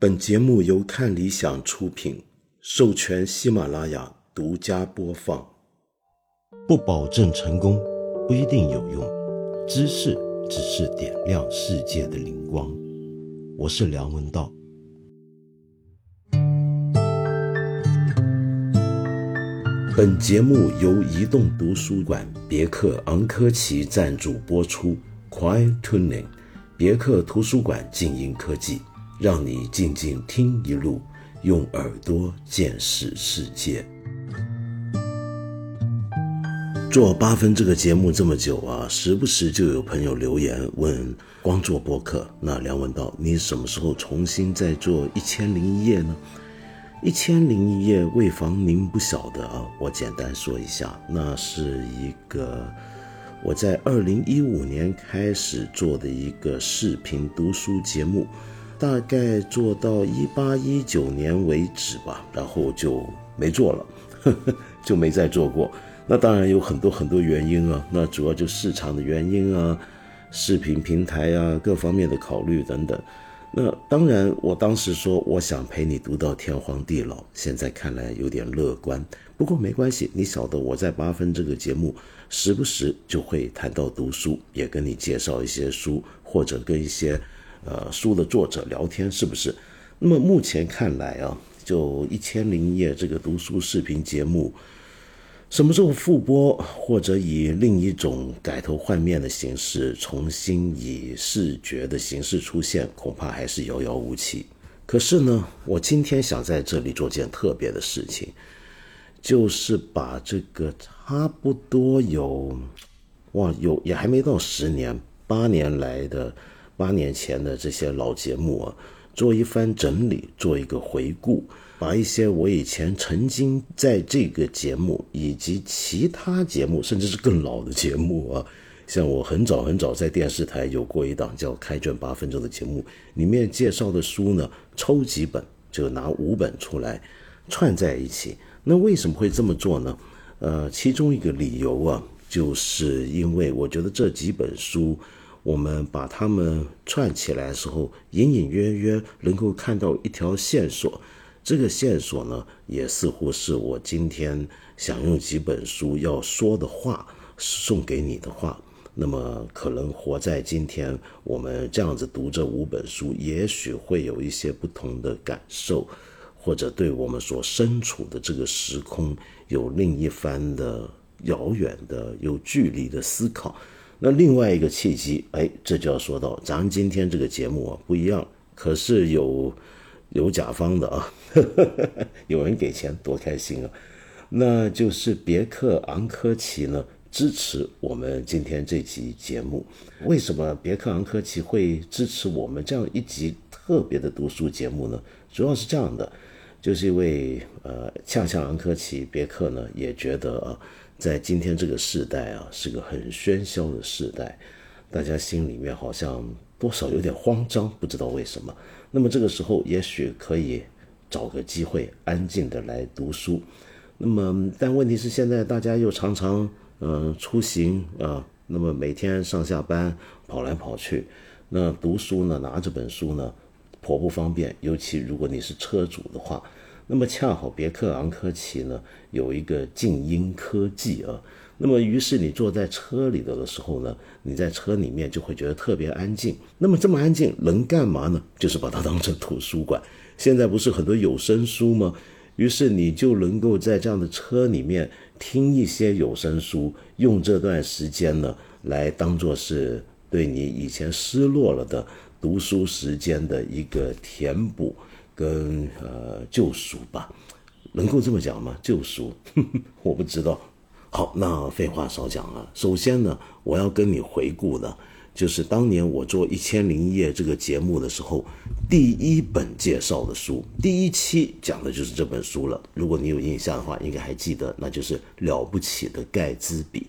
本节目由看理想出品，授权喜马拉雅独家播放。不保证成功，不一定有用。知识只是点亮世界的灵光。我是梁文道。本节目由移动图书馆别克昂科旗赞助播出。Quiet Tuning，别克图书馆静音科技。让你静静听一路，用耳朵见识世界。做八分这个节目这么久啊，时不时就有朋友留言问：光做播客，那梁文道，你什么时候重新再做一千零一夜呢？一千零一夜，为防您不晓得啊，我简单说一下，那是一个我在二零一五年开始做的一个视频读书节目。大概做到一八一九年为止吧，然后就没做了，就没再做过。那当然有很多很多原因啊，那主要就市场的原因啊，视频平台啊，各方面的考虑等等。那当然，我当时说我想陪你读到天荒地老，现在看来有点乐观。不过没关系，你晓得我在八分这个节目，时不时就会谈到读书，也跟你介绍一些书，或者跟一些。呃，书的作者聊天是不是？那么目前看来啊，就一千零一夜这个读书视频节目，什么时候复播，或者以另一种改头换面的形式，重新以视觉的形式出现，恐怕还是遥遥无期。可是呢，我今天想在这里做件特别的事情，就是把这个差不多有，哇，有也还没到十年，八年来的。八年前的这些老节目啊，做一番整理，做一个回顾，把一些我以前曾经在这个节目以及其他节目，甚至是更老的节目啊，像我很早很早在电视台有过一档叫《开卷八分钟》的节目，里面介绍的书呢，抽几本就拿五本出来串在一起。那为什么会这么做呢？呃，其中一个理由啊，就是因为我觉得这几本书。我们把它们串起来的时候，隐隐约约能够看到一条线索。这个线索呢，也似乎是我今天想用几本书要说的话送给你的话。那么，可能活在今天，我们这样子读这五本书，也许会有一些不同的感受，或者对我们所身处的这个时空有另一番的遥远的、有距离的思考。那另外一个契机，哎，这就要说到咱今天这个节目啊不一样，可是有有甲方的啊，有人给钱，多开心啊！那就是别克昂科旗呢支持我们今天这集节目。为什么别克昂科旗会支持我们这样一集特别的读书节目呢？主要是这样的，就是因为呃，恰恰昂科旗别克呢也觉得啊。在今天这个时代啊，是个很喧嚣的时代，大家心里面好像多少有点慌张，不知道为什么。那么这个时候，也许可以找个机会安静的来读书。那么，但问题是现在大家又常常嗯出行啊，那么每天上下班跑来跑去，那读书呢，拿着本书呢，颇不方便，尤其如果你是车主的话。那么恰好别克昂科旗呢有一个静音科技啊，那么于是你坐在车里的时候呢，你在车里面就会觉得特别安静。那么这么安静能干嘛呢？就是把它当成图书馆。现在不是很多有声书吗？于是你就能够在这样的车里面听一些有声书，用这段时间呢来当做是对你以前失落了的读书时间的一个填补。跟呃救赎吧，能够这么讲吗？救赎，我不知道。好，那废话少讲啊。首先呢，我要跟你回顾的，就是当年我做《一千零一夜》这个节目的时候，第一本介绍的书，第一期讲的就是这本书了。如果你有印象的话，应该还记得，那就是《了不起的盖茨比》。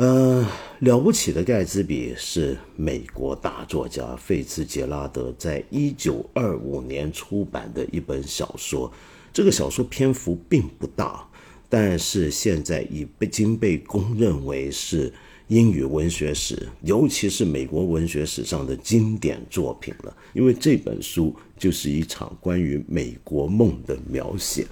呃，了不起的盖茨比是美国大作家费兹杰拉德在一九二五年出版的一本小说。这个小说篇幅并不大，但是现在已经被公认为是英语文学史，尤其是美国文学史上的经典作品了。因为这本书就是一场关于美国梦的描写。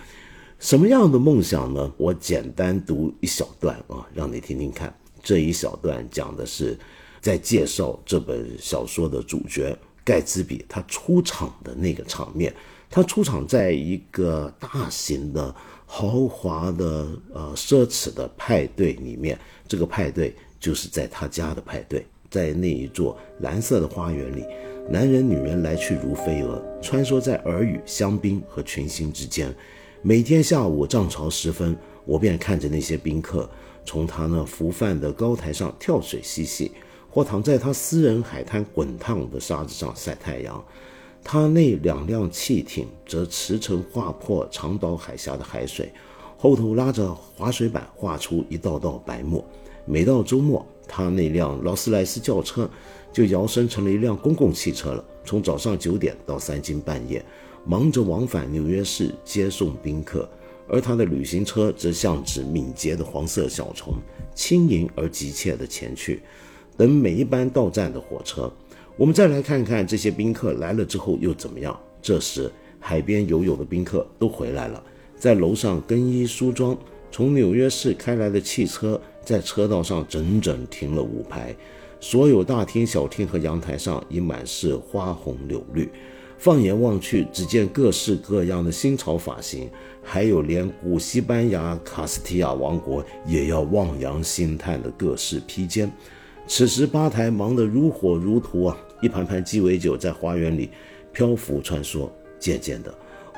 什么样的梦想呢？我简单读一小段啊，让你听听看。这一小段讲的是在介绍这本小说的主角盖茨比他出场的那个场面。他出场在一个大型的豪华的呃奢侈的派对里面，这个派对。就是在他家的派对，在那一座蓝色的花园里，男人女人来去如飞蛾，穿梭在耳语、香槟和群星之间。每天下午涨潮时分，我便看着那些宾客从他那浮泛的高台上跳水嬉戏，或躺在他私人海滩滚烫的沙子上晒太阳。他那两辆汽艇则驰骋划破长岛海峡的海水，后头拉着滑水板画出一道道白沫。每到周末，他那辆劳斯莱斯轿车就摇身成了一辆公共汽车了。从早上九点到三更半夜，忙着往返纽约市接送宾客，而他的旅行车则像只敏捷的黄色小虫，轻盈而急切地前去，等每一班到站的火车。我们再来看看这些宾客来了之后又怎么样。这时，海边游泳的宾客都回来了，在楼上更衣梳妆。从纽约市开来的汽车。在车道上整整停了五排，所有大厅、小厅和阳台上已满是花红柳绿。放眼望去，只见各式各样的新潮发型，还有连古西班牙卡斯提亚王国也要望洋兴叹的各式披肩。此时吧台忙得如火如荼啊，一盘盘鸡尾酒在花园里漂浮穿梭。渐渐的，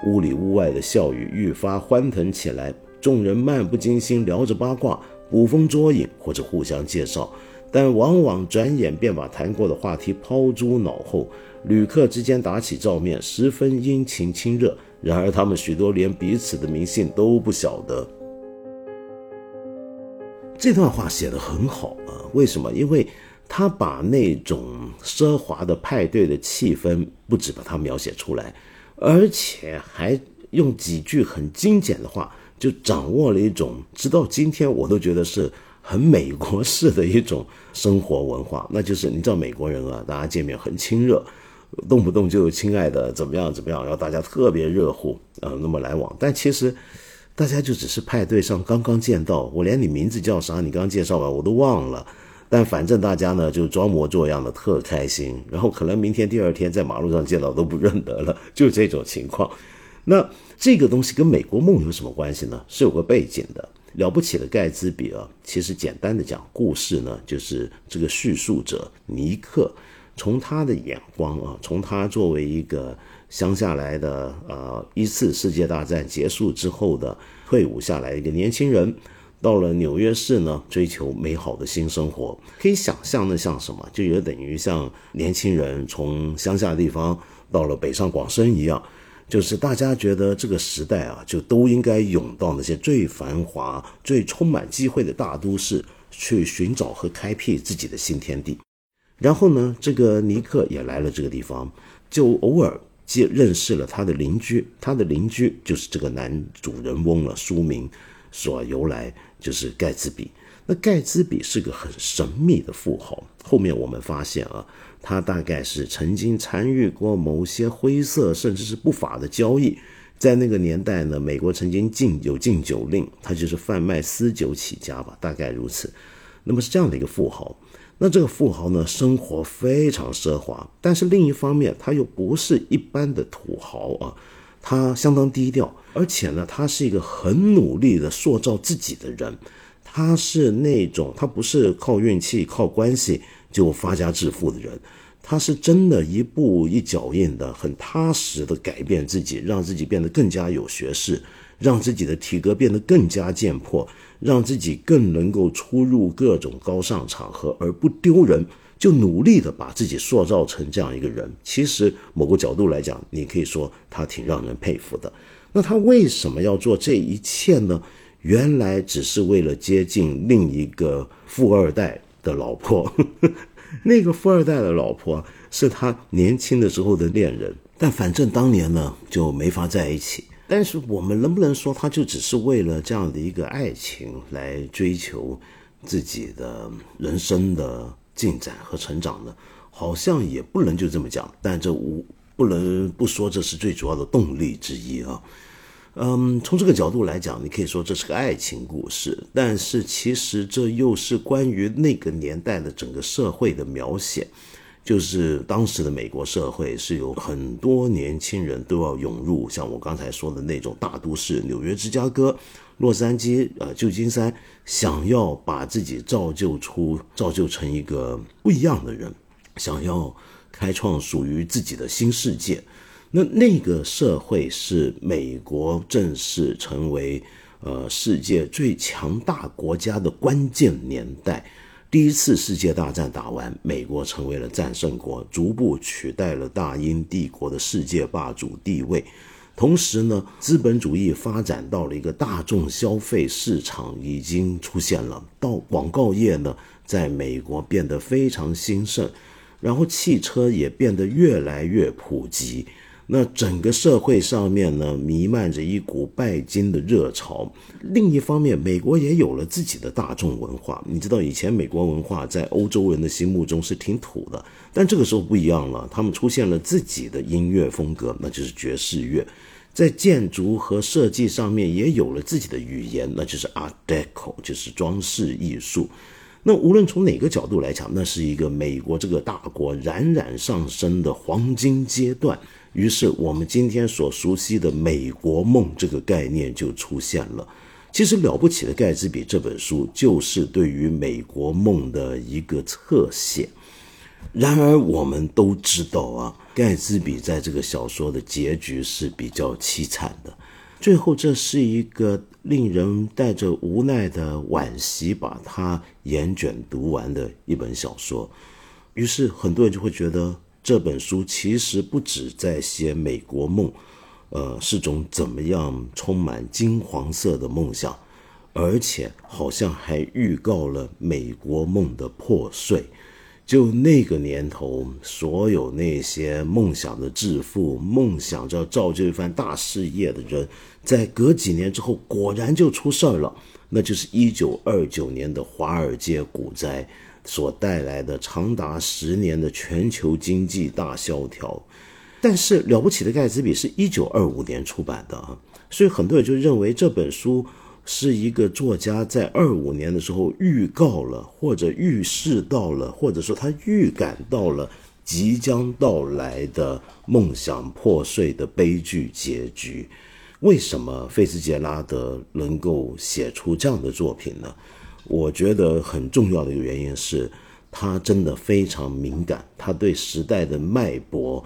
屋里屋外的笑语愈发欢腾起来，众人漫不经心聊着八卦。捕风捉影或者互相介绍，但往往转眼便把谈过的话题抛诸脑后。旅客之间打起照面，十分殷勤亲热。然而，他们许多连彼此的名姓都不晓得。这段话写得很好啊！为什么？因为他把那种奢华的派对的气氛，不止把它描写出来，而且还用几句很精简的话。就掌握了一种，直到今天我都觉得是很美国式的一种生活文化，那就是你知道美国人啊，大家见面很亲热，动不动就亲爱的怎么样怎么样，然后大家特别热乎啊，那么来往。但其实大家就只是派对上刚刚见到，我连你名字叫啥，你刚介绍完我都忘了，但反正大家呢就装模作样的特开心，然后可能明天第二天在马路上见到都不认得了，就这种情况。那这个东西跟美国梦有什么关系呢？是有个背景的。了不起的盖茨比啊，其实简单的讲故事呢，就是这个叙述者尼克，从他的眼光啊，从他作为一个乡下来的呃一次世界大战结束之后的退伍下来一个年轻人，到了纽约市呢，追求美好的新生活。可以想象那像什么，就有等于像年轻人从乡下地方到了北上广深一样。就是大家觉得这个时代啊，就都应该涌到那些最繁华、最充满机会的大都市去寻找和开辟自己的新天地。然后呢，这个尼克也来了这个地方，就偶尔见认识了他的邻居。他的邻居就是这个男主人翁了，书名所由来就是盖茨比。那盖茨比是个很神秘的富豪。后面我们发现啊。他大概是曾经参与过某些灰色甚至是不法的交易，在那个年代呢，美国曾经禁有禁酒令，他就是贩卖私酒起家吧，大概如此。那么是这样的一个富豪，那这个富豪呢，生活非常奢华，但是另一方面他又不是一般的土豪啊，他相当低调，而且呢，他是一个很努力的塑造自己的人，他是那种他不是靠运气靠关系。就发家致富的人，他是真的一步一脚印的，很踏实的改变自己，让自己变得更加有学识，让自己的体格变得更加健魄，让自己更能够出入各种高尚场合而不丢人，就努力的把自己塑造成这样一个人。其实某个角度来讲，你可以说他挺让人佩服的。那他为什么要做这一切呢？原来只是为了接近另一个富二代。的老婆，那个富二代的老婆是他年轻的时候的恋人，但反正当年呢就没法在一起。但是我们能不能说，他就只是为了这样的一个爱情来追求自己的人生的进展和成长呢？好像也不能就这么讲，但这无不能不说这是最主要的动力之一啊。嗯，从这个角度来讲，你可以说这是个爱情故事，但是其实这又是关于那个年代的整个社会的描写。就是当时的美国社会是有很多年轻人都要涌入，像我刚才说的那种大都市，纽约、芝加哥、洛杉矶、呃旧金山，想要把自己造就出、造就成一个不一样的人，想要开创属于自己的新世界。那那个社会是美国正式成为呃世界最强大国家的关键年代。第一次世界大战打完，美国成为了战胜国，逐步取代了大英帝国的世界霸主地位。同时呢，资本主义发展到了一个大众消费市场已经出现了，到广告业呢，在美国变得非常兴盛，然后汽车也变得越来越普及。那整个社会上面呢，弥漫着一股拜金的热潮。另一方面，美国也有了自己的大众文化。你知道，以前美国文化在欧洲人的心目中是挺土的，但这个时候不一样了，他们出现了自己的音乐风格，那就是爵士乐。在建筑和设计上面也有了自己的语言，那就是 Art Deco，就是装饰艺术。那无论从哪个角度来讲，那是一个美国这个大国冉冉上升的黄金阶段。于是，我们今天所熟悉的美国梦这个概念就出现了。其实，《了不起的盖茨比》这本书就是对于美国梦的一个侧写。然而，我们都知道啊，盖茨比在这个小说的结局是比较凄惨的。最后，这是一个令人带着无奈的惋惜把它严卷读完的一本小说。于是，很多人就会觉得。这本书其实不止在写美国梦，呃，是种怎么样充满金黄色的梦想，而且好像还预告了美国梦的破碎。就那个年头，所有那些梦想的致富、梦想着造就一番大事业的人，在隔几年之后，果然就出事儿了。那就是一九二九年的华尔街股灾。所带来的长达十年的全球经济大萧条，但是了不起的盖茨比是一九二五年出版的啊，所以很多人就认为这本书是一个作家在二五年的时候预告了，或者预示到了，或者说他预感到了即将到来的梦想破碎的悲剧结局。为什么费兹杰拉德能够写出这样的作品呢？我觉得很重要的一个原因是，他真的非常敏感，他对时代的脉搏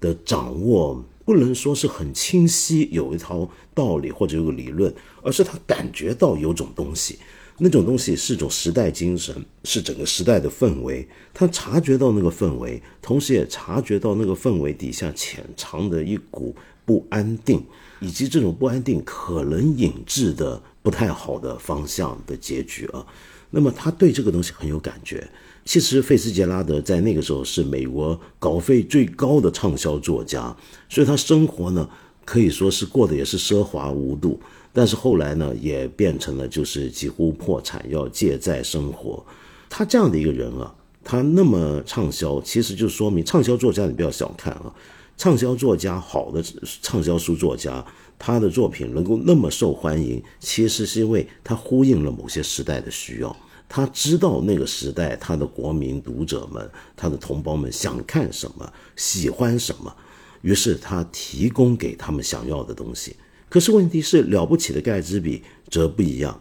的掌握不能说是很清晰，有一套道理或者有个理论，而是他感觉到有种东西，那种东西是种时代精神，是整个时代的氛围。他察觉到那个氛围，同时也察觉到那个氛围底下潜藏的一股不安定，以及这种不安定可能引致的。不太好的方向的结局啊，那么他对这个东西很有感觉。其实费斯杰拉德在那个时候是美国稿费最高的畅销作家，所以他生活呢可以说是过得也是奢华无度。但是后来呢，也变成了就是几乎破产，要借债生活。他这样的一个人啊，他那么畅销，其实就说明畅销作家你不要小看啊，畅销作家好的畅销书作家。他的作品能够那么受欢迎，其实是因为他呼应了某些时代的需要。他知道那个时代他的国民读者们、他的同胞们想看什么、喜欢什么，于是他提供给他们想要的东西。可是问题是，了不起的盖茨比则不一样，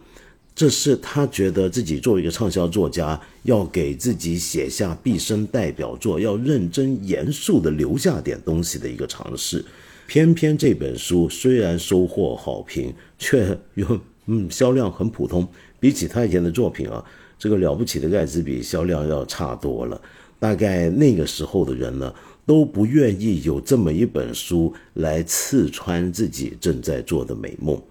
这是他觉得自己作为一个畅销作家，要给自己写下毕生代表作，要认真严肃地留下点东西的一个尝试。偏偏这本书虽然收获好评，却又嗯销量很普通。比起他以前的作品啊，这个了不起的盖茨比销量要差多了。大概那个时候的人呢，都不愿意有这么一本书来刺穿自己正在做的美梦。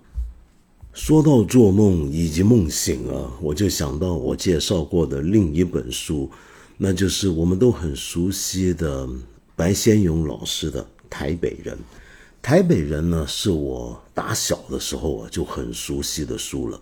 说到做梦以及梦醒啊，我就想到我介绍过的另一本书，那就是我们都很熟悉的白先勇老师的《台北人》。台北人呢，是我打小的时候啊就很熟悉的书了，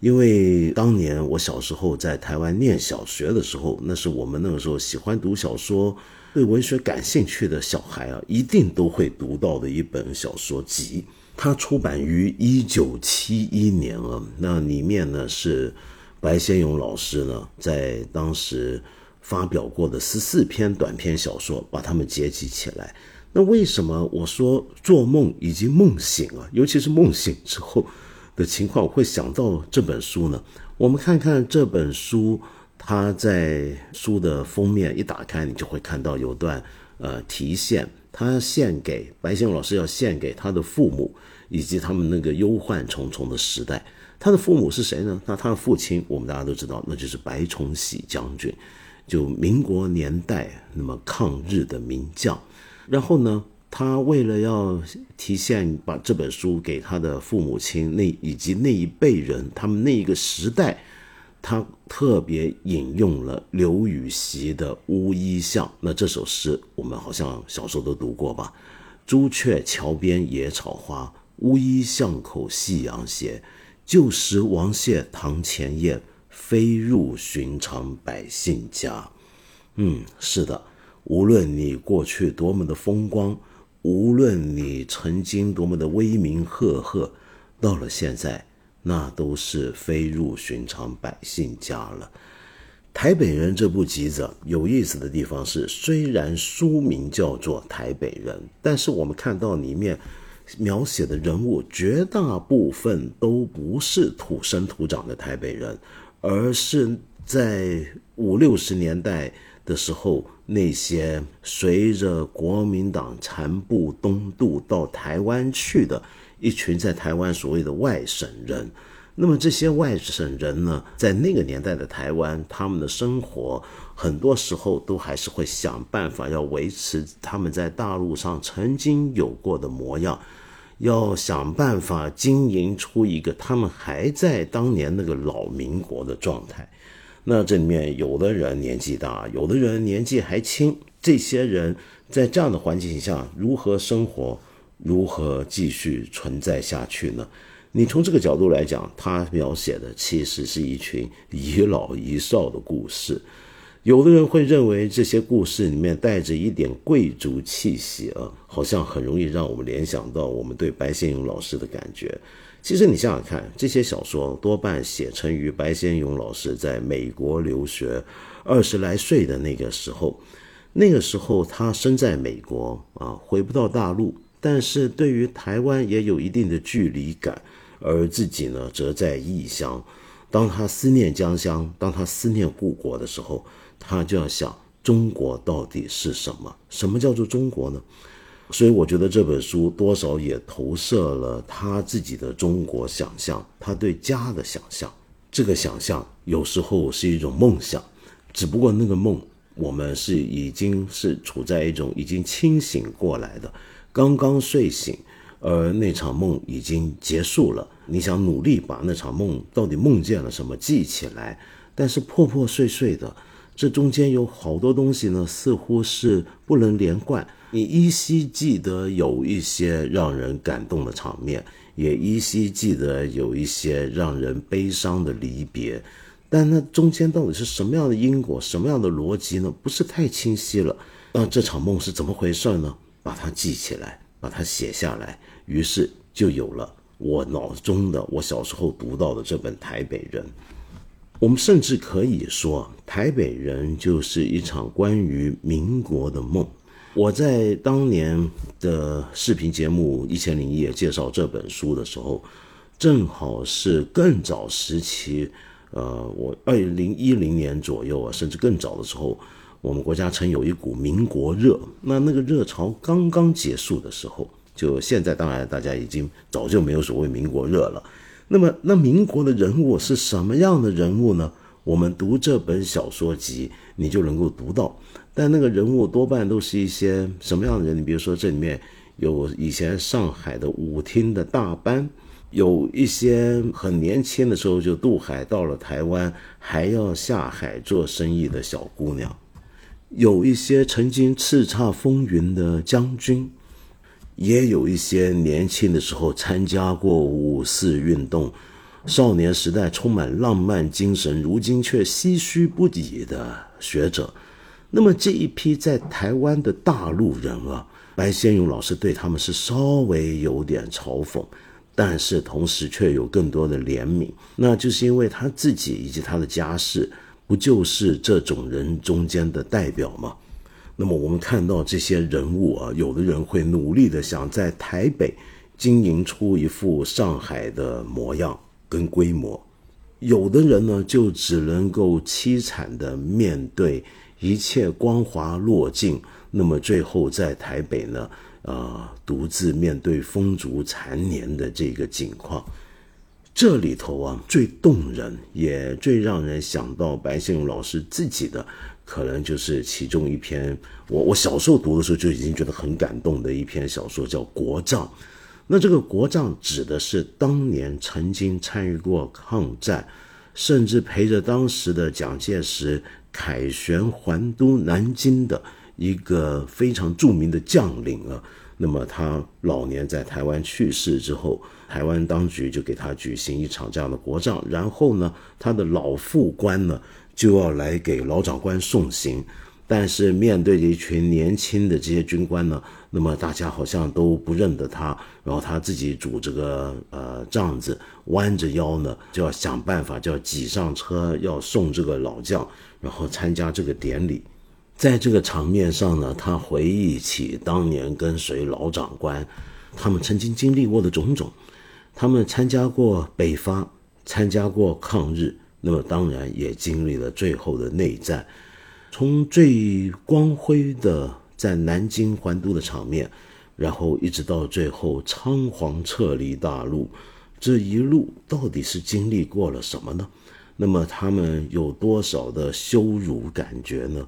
因为当年我小时候在台湾念小学的时候，那是我们那个时候喜欢读小说、对文学感兴趣的小孩啊，一定都会读到的一本小说集。它出版于一九七一年啊，那里面呢是白先勇老师呢在当时发表过的十四篇短篇小说，把它们结集起来。那为什么我说做梦以及梦醒啊，尤其是梦醒之后的情况，我会想到这本书呢？我们看看这本书，它在书的封面一打开，你就会看到有段呃题线。他献给白先勇老师，要献给他的父母以及他们那个忧患重重的时代。他的父母是谁呢？那他的父亲，我们大家都知道，那就是白崇禧将军，就民国年代那么抗日的名将。然后呢，他为了要体现把这本书给他的父母亲那以及那一辈人，他们那一个时代。他特别引用了刘禹锡的《乌衣巷》，那这首诗我们好像小时候都读过吧？朱雀桥边野草花，乌衣巷口夕阳斜。旧时王谢堂前燕，飞入寻常百姓家。嗯，是的，无论你过去多么的风光，无论你曾经多么的威名赫赫，到了现在。那都是飞入寻常百姓家了。台北人这部集子有意思的地方是，虽然书名叫做《台北人》，但是我们看到里面描写的人物绝大部分都不是土生土长的台北人，而是在五六十年代的时候，那些随着国民党残部东渡到台湾去的。一群在台湾所谓的外省人，那么这些外省人呢，在那个年代的台湾，他们的生活很多时候都还是会想办法要维持他们在大陆上曾经有过的模样，要想办法经营出一个他们还在当年那个老民国的状态。那这里面有的人年纪大，有的人年纪还轻，这些人在这样的环境下如何生活？如何继续存在下去呢？你从这个角度来讲，他描写的其实是一群一老一少的故事。有的人会认为这些故事里面带着一点贵族气息啊，好像很容易让我们联想到我们对白先勇老师的感觉。其实你想想看，这些小说多半写成于白先勇老师在美国留学二十来岁的那个时候。那个时候他身在美国啊，回不到大陆。但是对于台湾也有一定的距离感，而自己呢，则在异乡。当他思念家乡，当他思念故国的时候，他就要想：中国到底是什么？什么叫做中国呢？所以我觉得这本书多少也投射了他自己的中国想象，他对家的想象。这个想象有时候是一种梦想，只不过那个梦，我们是已经是处在一种已经清醒过来的。刚刚睡醒，而那场梦已经结束了。你想努力把那场梦到底梦见了什么记起来，但是破破碎碎的，这中间有好多东西呢，似乎是不能连贯。你依稀记得有一些让人感动的场面，也依稀记得有一些让人悲伤的离别，但那中间到底是什么样的因果，什么样的逻辑呢？不是太清晰了。那这场梦是怎么回事呢？把它记起来，把它写下来，于是就有了我脑中的我小时候读到的这本《台北人》。我们甚至可以说，《台北人》就是一场关于民国的梦。我在当年的视频节目《一千零一夜》介绍这本书的时候，正好是更早时期，呃，我二零一零年左右啊，甚至更早的时候。我们国家曾有一股民国热，那那个热潮刚刚结束的时候，就现在当然大家已经早就没有所谓民国热了。那么，那民国的人物是什么样的人物呢？我们读这本小说集，你就能够读到。但那个人物多半都是一些什么样的人？你比如说，这里面有以前上海的舞厅的大班，有一些很年轻的时候就渡海到了台湾，还要下海做生意的小姑娘。有一些曾经叱咤风云的将军，也有一些年轻的时候参加过五四运动，少年时代充满浪漫精神，如今却唏嘘不已的学者。那么这一批在台湾的大陆人啊，白先勇老师对他们是稍微有点嘲讽，但是同时却有更多的怜悯，那就是因为他自己以及他的家世，不就是这种人中间的代表吗？那么我们看到这些人物啊，有的人会努力的想在台北经营出一副上海的模样跟规模，有的人呢就只能够凄惨的面对。一切光华落尽，那么最后在台北呢，呃，独自面对风烛残年的这个境况，这里头啊，最动人也最让人想到白先勇老师自己的，可能就是其中一篇，我我小时候读的时候就已经觉得很感动的一篇小说，叫《国葬》。那这个国葬指的是当年曾经参与过抗战，甚至陪着当时的蒋介石。凯旋还都南京的一个非常著名的将领啊，那么他老年在台湾去世之后，台湾当局就给他举行一场这样的国葬，然后呢，他的老副官呢就要来给老长官送行。但是面对着一群年轻的这些军官呢，那么大家好像都不认得他，然后他自己拄这个呃杖子，弯着腰呢，就要想办法，就要挤上车，要送这个老将，然后参加这个典礼。在这个场面上呢，他回忆起当年跟随老长官，他们曾经经历过的种种，他们参加过北伐，参加过抗日，那么当然也经历了最后的内战。从最光辉的在南京还都的场面，然后一直到最后仓皇撤离大陆，这一路到底是经历过了什么呢？那么他们有多少的羞辱感觉呢？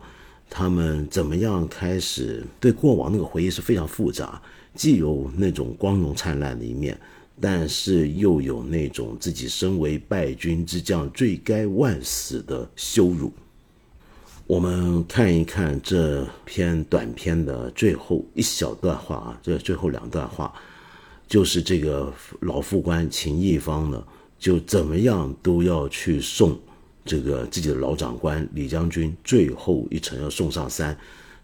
他们怎么样开始对过往那个回忆是非常复杂，既有那种光荣灿烂的一面，但是又有那种自己身为败军之将罪该万死的羞辱。我们看一看这篇短篇的最后一小段话啊，这最后两段话，就是这个老副官秦义方呢，就怎么样都要去送这个自己的老长官李将军最后一程要送上山，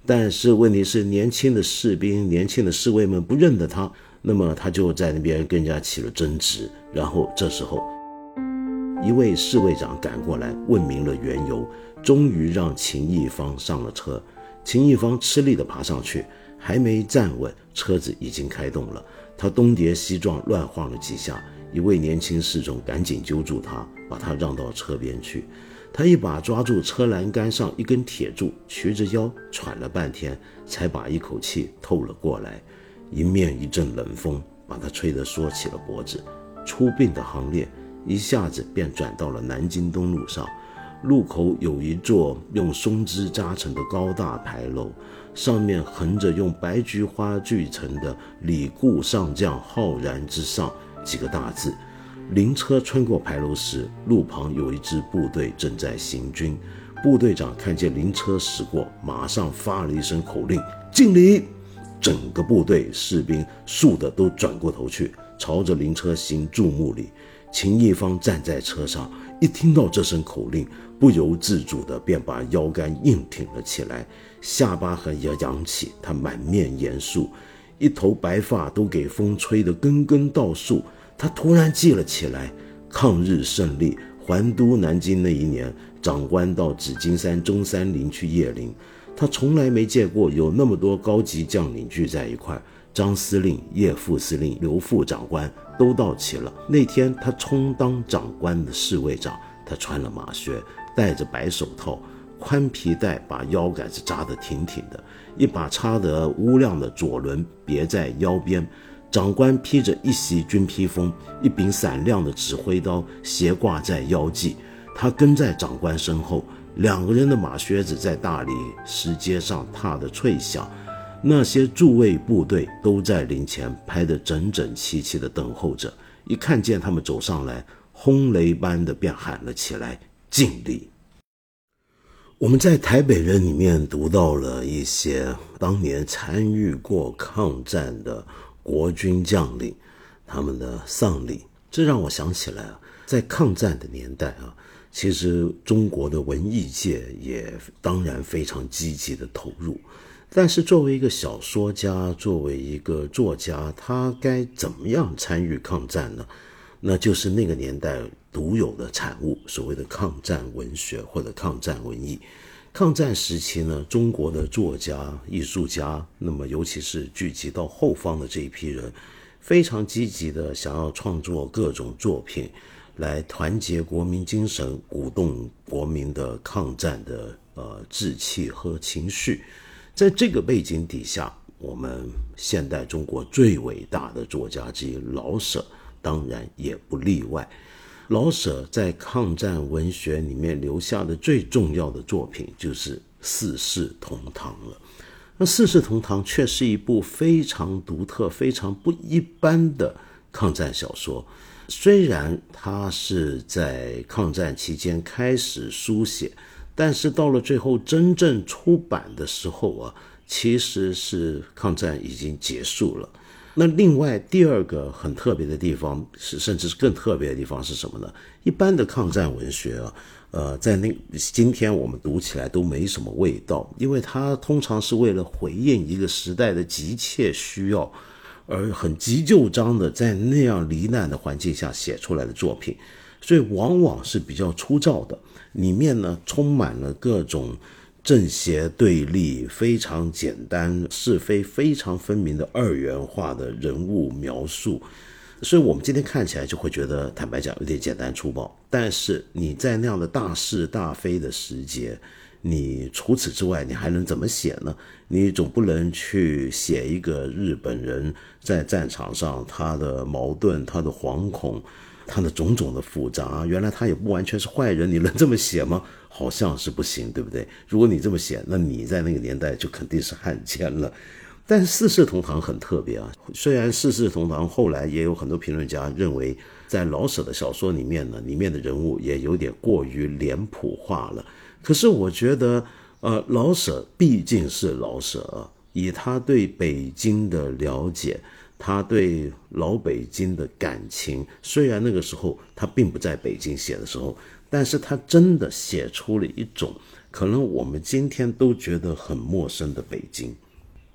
但是问题是年轻的士兵、年轻的侍卫们不认得他，那么他就在那边跟人家起了争执，然后这时候一位侍卫长赶过来问明了缘由。终于让秦义方上了车，秦义方吃力地爬上去，还没站稳，车子已经开动了。他东跌西撞，乱晃了几下，一位年轻侍从赶紧揪住他，把他让到车边去。他一把抓住车栏杆上一根铁柱，曲着腰喘了半天，才把一口气透了过来。迎面一阵冷风，把他吹得缩起了脖子。出殡的行列一下子便转到了南京东路上。路口有一座用松枝扎成的高大牌楼，上面横着用白菊花聚成的“李固上将浩然之上”几个大字。灵车穿过牌楼时，路旁有一支部队正在行军。部队长看见灵车驶过，马上发了一声口令：“敬礼！”整个部队士兵竖的都转过头去，朝着灵车行注目礼。秦一方站在车上，一听到这声口令。不由自主地便把腰杆硬挺了起来，下巴还要扬起。他满面严肃，一头白发都给风吹得根根倒竖。他突然记了起来：抗日胜利还都南京那一年，长官到紫金山中山陵去谒陵。他从来没见过有那么多高级将领聚在一块，张司令、叶副司令、刘副长官都到齐了。那天他充当长官的侍卫长，他穿了马靴。戴着白手套，宽皮带把腰杆子扎得挺挺的，一把插得乌亮的左轮别在腰边。长官披着一袭军披风，一柄闪亮的指挥刀斜挂在腰际。他跟在长官身后，两个人的马靴子在大理石阶上踏得脆响。那些驻卫部队都在林前排得整整齐齐地等候着，一看见他们走上来，轰雷般的便喊了起来。敬礼。我们在台北人里面读到了一些当年参与过抗战的国军将领，他们的丧礼，这让我想起来啊，在抗战的年代啊，其实中国的文艺界也当然非常积极的投入。但是作为一个小说家，作为一个作家，他该怎么样参与抗战呢？那就是那个年代独有的产物，所谓的抗战文学或者抗战文艺。抗战时期呢，中国的作家、艺术家，那么尤其是聚集到后方的这一批人，非常积极的想要创作各种作品，来团结国民精神，鼓动国民的抗战的呃志气和情绪。在这个背景底下，我们现代中国最伟大的作家之一老舍，当然也不例外。老舍在抗战文学里面留下的最重要的作品就是《四世同堂》了。那《四世同堂》却是一部非常独特、非常不一般的抗战小说。虽然它是在抗战期间开始书写，但是到了最后真正出版的时候啊，其实是抗战已经结束了。那另外第二个很特别的地方是，甚至是更特别的地方是什么呢？一般的抗战文学啊，呃，在那今天我们读起来都没什么味道，因为它通常是为了回应一个时代的急切需要，而很急就章的在那样罹难的环境下写出来的作品，所以往往是比较粗糙的，里面呢充满了各种。正邪对立非常简单，是非非常分明的二元化的人物描述，所以我们今天看起来就会觉得，坦白讲有点简单粗暴。但是你在那样的大是大非的时节，你除此之外，你还能怎么写呢？你总不能去写一个日本人在战场上他的矛盾、他的惶恐、他的种种的复杂。原来他也不完全是坏人，你能这么写吗？好像是不行，对不对？如果你这么写，那你在那个年代就肯定是汉奸了。但《四世同堂》很特别啊，虽然《四世同堂》后来也有很多评论家认为，在老舍的小说里面呢，里面的人物也有点过于脸谱化了。可是我觉得，呃，老舍毕竟是老舍，以他对北京的了解，他对老北京的感情，虽然那个时候他并不在北京写的时候。但是他真的写出了一种可能我们今天都觉得很陌生的北京，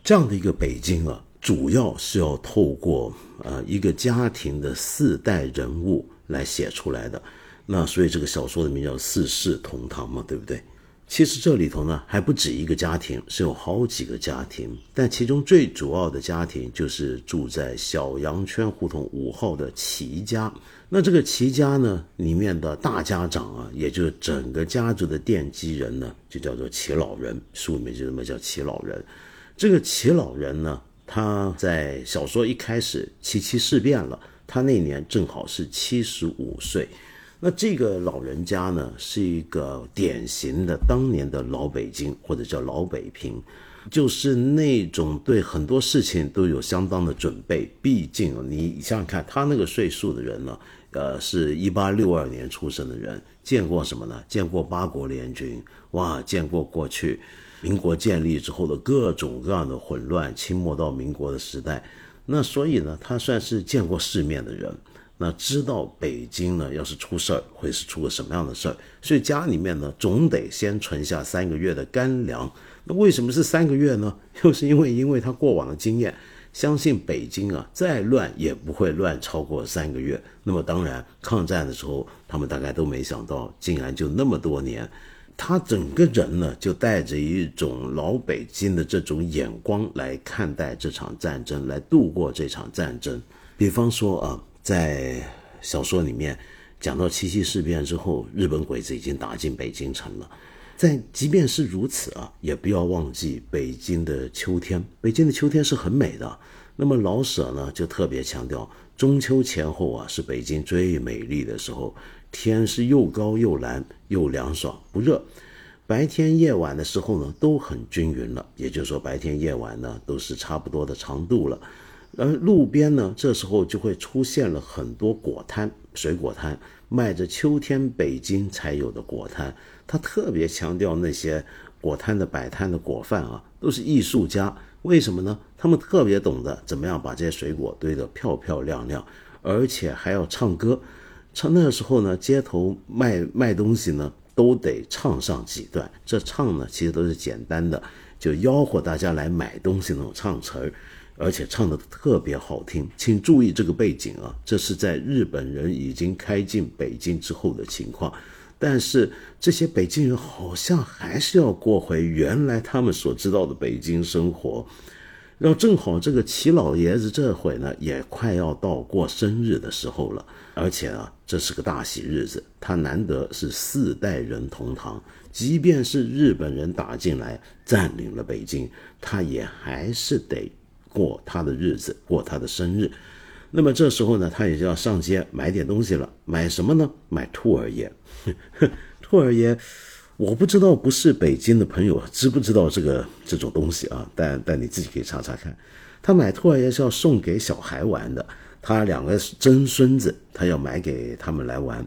这样的一个北京啊，主要是要透过呃一个家庭的四代人物来写出来的。那所以这个小说的名叫《四世同堂》嘛，对不对？其实这里头呢还不止一个家庭，是有好几个家庭，但其中最主要的家庭就是住在小羊圈胡同五号的齐家。那这个齐家呢，里面的大家长啊，也就是整个家族的奠基人呢，就叫做齐老人，书里面就这么叫齐老人。这个齐老人呢，他在小说一开始七七事变了，他那年正好是七十五岁。那这个老人家呢，是一个典型的当年的老北京，或者叫老北平。就是那种对很多事情都有相当的准备，毕竟你想想看，他那个岁数的人呢，呃，是一八六二年出生的人，见过什么呢？见过八国联军，哇，见过过去民国建立之后的各种各样的混乱，清末到民国的时代，那所以呢，他算是见过世面的人。那知道北京呢，要是出事儿，会是出个什么样的事儿？所以家里面呢，总得先存下三个月的干粮。那为什么是三个月呢？又是因为，因为他过往的经验，相信北京啊，再乱也不会乱超过三个月。那么当然，抗战的时候，他们大概都没想到，竟然就那么多年。他整个人呢，就带着一种老北京的这种眼光来看待这场战争，来度过这场战争。比方说啊。在小说里面讲到七七事变之后，日本鬼子已经打进北京城了。在即便是如此啊，也不要忘记北京的秋天。北京的秋天是很美的。那么老舍呢，就特别强调，中秋前后啊是北京最美丽的时候，天是又高又蓝又凉爽不热，白天夜晚的时候呢都很均匀了，也就是说白天夜晚呢都是差不多的长度了。而路边呢，这时候就会出现了很多果摊、水果摊，卖着秋天北京才有的果摊。他特别强调那些果摊的摆摊的果贩啊，都是艺术家。为什么呢？他们特别懂得怎么样把这些水果堆得漂漂亮亮，而且还要唱歌。唱那个时候呢，街头卖卖东西呢，都得唱上几段。这唱呢，其实都是简单的，就吆喝大家来买东西那种唱词儿，而且唱的特别好听。请注意这个背景啊，这是在日本人已经开进北京之后的情况。但是这些北京人好像还是要过回原来他们所知道的北京生活。然后正好这个齐老爷子这会呢，也快要到过生日的时候了，而且啊，这是个大喜日子，他难得是四代人同堂，即便是日本人打进来占领了北京，他也还是得过他的日子，过他的生日。那么这时候呢，他也就要上街买点东西了，买什么呢？买兔儿爷。兔儿爷。我不知道不是北京的朋友知不知道这个这种东西啊？但但你自己可以查查看。他买兔儿爷是要送给小孩玩的，他两个曾孙子，他要买给他们来玩。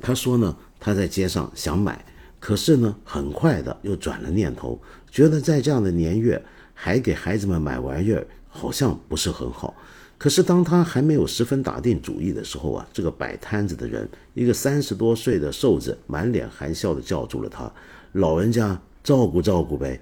他说呢，他在街上想买，可是呢，很快的又转了念头，觉得在这样的年月还给孩子们买玩意儿，好像不是很好。可是当他还没有十分打定主意的时候啊，这个摆摊子的人，一个三十多岁的瘦子，满脸含笑的叫住了他：“老人家，照顾照顾呗。”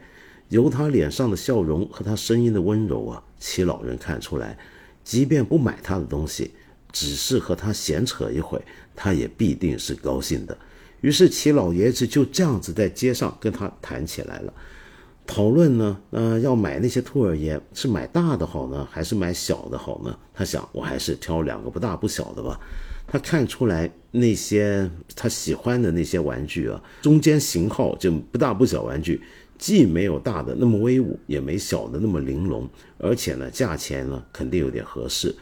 由他脸上的笑容和他声音的温柔啊，齐老人看出来，即便不买他的东西，只是和他闲扯一会，他也必定是高兴的。于是齐老爷子就这样子在街上跟他谈起来了。讨论呢，呃，要买那些兔儿爷是买大的好呢，还是买小的好呢？他想，我还是挑两个不大不小的吧。他看出来那些他喜欢的那些玩具啊，中间型号就不大不小玩具，既没有大的那么威武，也没小的那么玲珑，而且呢，价钱呢肯定有点合适。